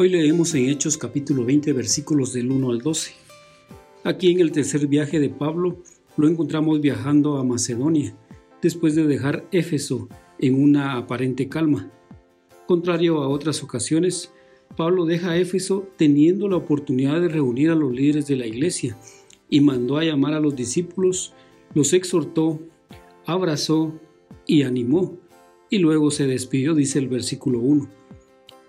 Hoy leemos en Hechos capítulo 20 versículos del 1 al 12. Aquí en el tercer viaje de Pablo lo encontramos viajando a Macedonia, después de dejar Éfeso en una aparente calma. Contrario a otras ocasiones, Pablo deja Éfeso teniendo la oportunidad de reunir a los líderes de la iglesia y mandó a llamar a los discípulos, los exhortó, abrazó y animó, y luego se despidió, dice el versículo 1.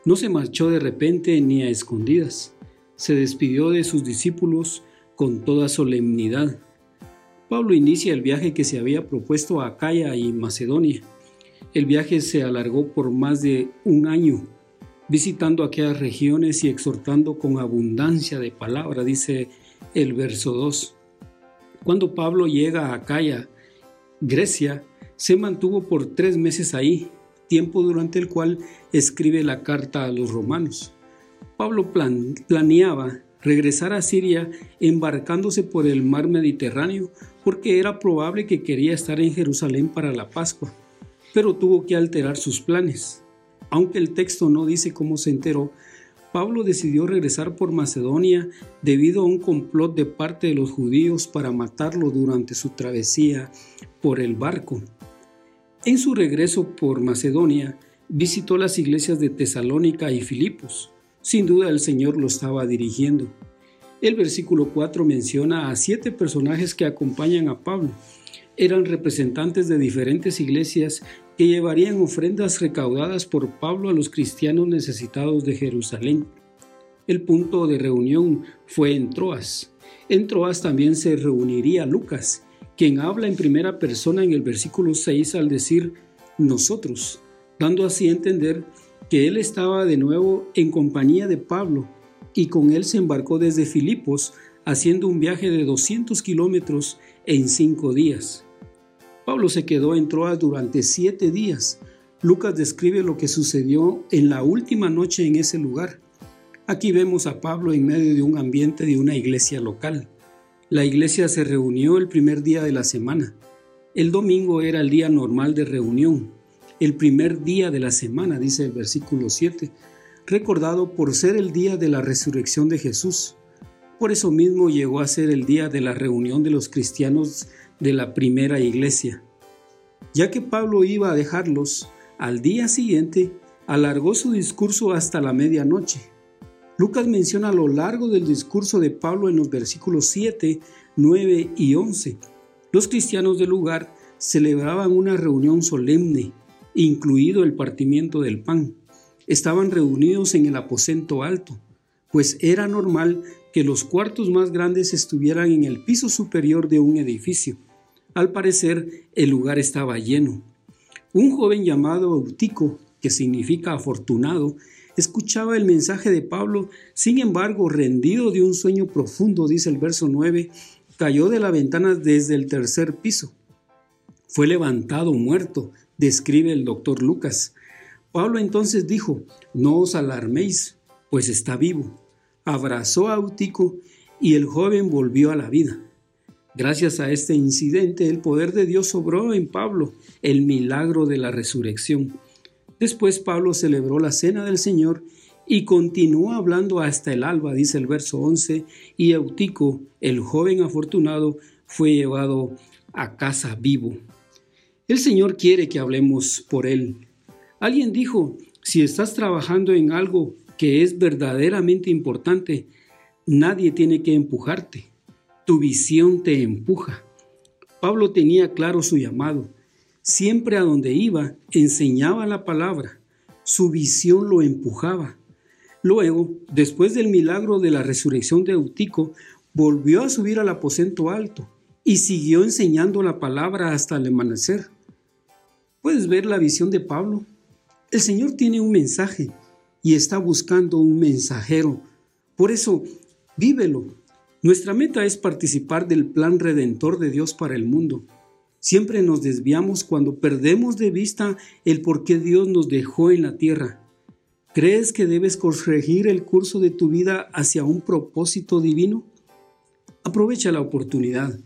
No se marchó de repente ni a escondidas, se despidió de sus discípulos con toda solemnidad. Pablo inicia el viaje que se había propuesto a Acaya y Macedonia. El viaje se alargó por más de un año, visitando aquellas regiones y exhortando con abundancia de palabra, dice el verso 2. Cuando Pablo llega a Acaya, Grecia, se mantuvo por tres meses ahí, tiempo durante el cual escribe la carta a los romanos. Pablo planeaba regresar a Siria embarcándose por el mar Mediterráneo porque era probable que quería estar en Jerusalén para la Pascua, pero tuvo que alterar sus planes. Aunque el texto no dice cómo se enteró, Pablo decidió regresar por Macedonia debido a un complot de parte de los judíos para matarlo durante su travesía por el barco. En su regreso por Macedonia, visitó las iglesias de Tesalónica y Filipos. Sin duda el Señor lo estaba dirigiendo. El versículo 4 menciona a siete personajes que acompañan a Pablo. Eran representantes de diferentes iglesias que llevarían ofrendas recaudadas por Pablo a los cristianos necesitados de Jerusalén. El punto de reunión fue en Troas. En Troas también se reuniría Lucas, quien habla en primera persona en el versículo 6 al decir nosotros, dando así a entender que él estaba de nuevo en compañía de Pablo y con él se embarcó desde Filipos haciendo un viaje de 200 kilómetros en cinco días. Pablo se quedó en Troas durante siete días. Lucas describe lo que sucedió en la última noche en ese lugar. Aquí vemos a Pablo en medio de un ambiente de una iglesia local. La iglesia se reunió el primer día de la semana. El domingo era el día normal de reunión, el primer día de la semana, dice el versículo 7, recordado por ser el día de la resurrección de Jesús. Por eso mismo llegó a ser el día de la reunión de los cristianos de la primera iglesia. Ya que Pablo iba a dejarlos, al día siguiente alargó su discurso hasta la medianoche Lucas menciona a lo largo del discurso de Pablo en los versículos 7, 9 y 11. Los cristianos del lugar celebraban una reunión solemne, incluido el partimiento del pan. Estaban reunidos en el aposento alto, pues era normal que los cuartos más grandes estuvieran en el piso superior de un edificio. Al parecer, el lugar estaba lleno. Un joven llamado Eutico, que significa afortunado, escuchaba el mensaje de Pablo, sin embargo, rendido de un sueño profundo, dice el verso 9, cayó de la ventana desde el tercer piso. Fue levantado muerto, describe el doctor Lucas. Pablo entonces dijo, no os alarméis, pues está vivo. Abrazó a Eutico y el joven volvió a la vida. Gracias a este incidente, el poder de Dios sobró en Pablo, el milagro de la resurrección. Después Pablo celebró la cena del Señor y continuó hablando hasta el alba, dice el verso 11, y Eutico, el joven afortunado, fue llevado a casa vivo. El Señor quiere que hablemos por Él. Alguien dijo, si estás trabajando en algo que es verdaderamente importante, nadie tiene que empujarte. Tu visión te empuja. Pablo tenía claro su llamado Siempre a donde iba enseñaba la palabra, su visión lo empujaba. Luego, después del milagro de la resurrección de Eutico, volvió a subir al aposento alto y siguió enseñando la palabra hasta el amanecer. ¿Puedes ver la visión de Pablo? El Señor tiene un mensaje y está buscando un mensajero. Por eso, vívelo. Nuestra meta es participar del plan redentor de Dios para el mundo. Siempre nos desviamos cuando perdemos de vista el por qué Dios nos dejó en la tierra. ¿Crees que debes corregir el curso de tu vida hacia un propósito divino? Aprovecha la oportunidad.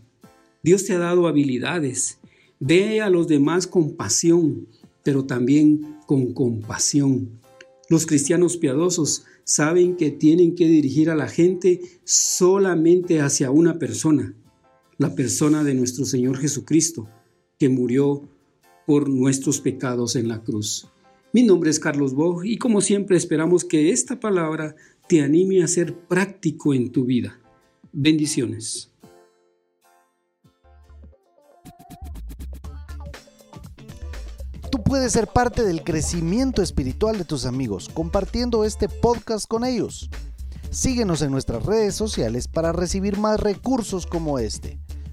Dios te ha dado habilidades. Ve a los demás con pasión, pero también con compasión. Los cristianos piadosos saben que tienen que dirigir a la gente solamente hacia una persona, la persona de nuestro Señor Jesucristo, que murió por nuestros pecados en la cruz. Mi nombre es Carlos Bog y como siempre esperamos que esta palabra te anime a ser práctico en tu vida. Bendiciones. Tú puedes ser parte del crecimiento espiritual de tus amigos compartiendo este podcast con ellos. Síguenos en nuestras redes sociales para recibir más recursos como este.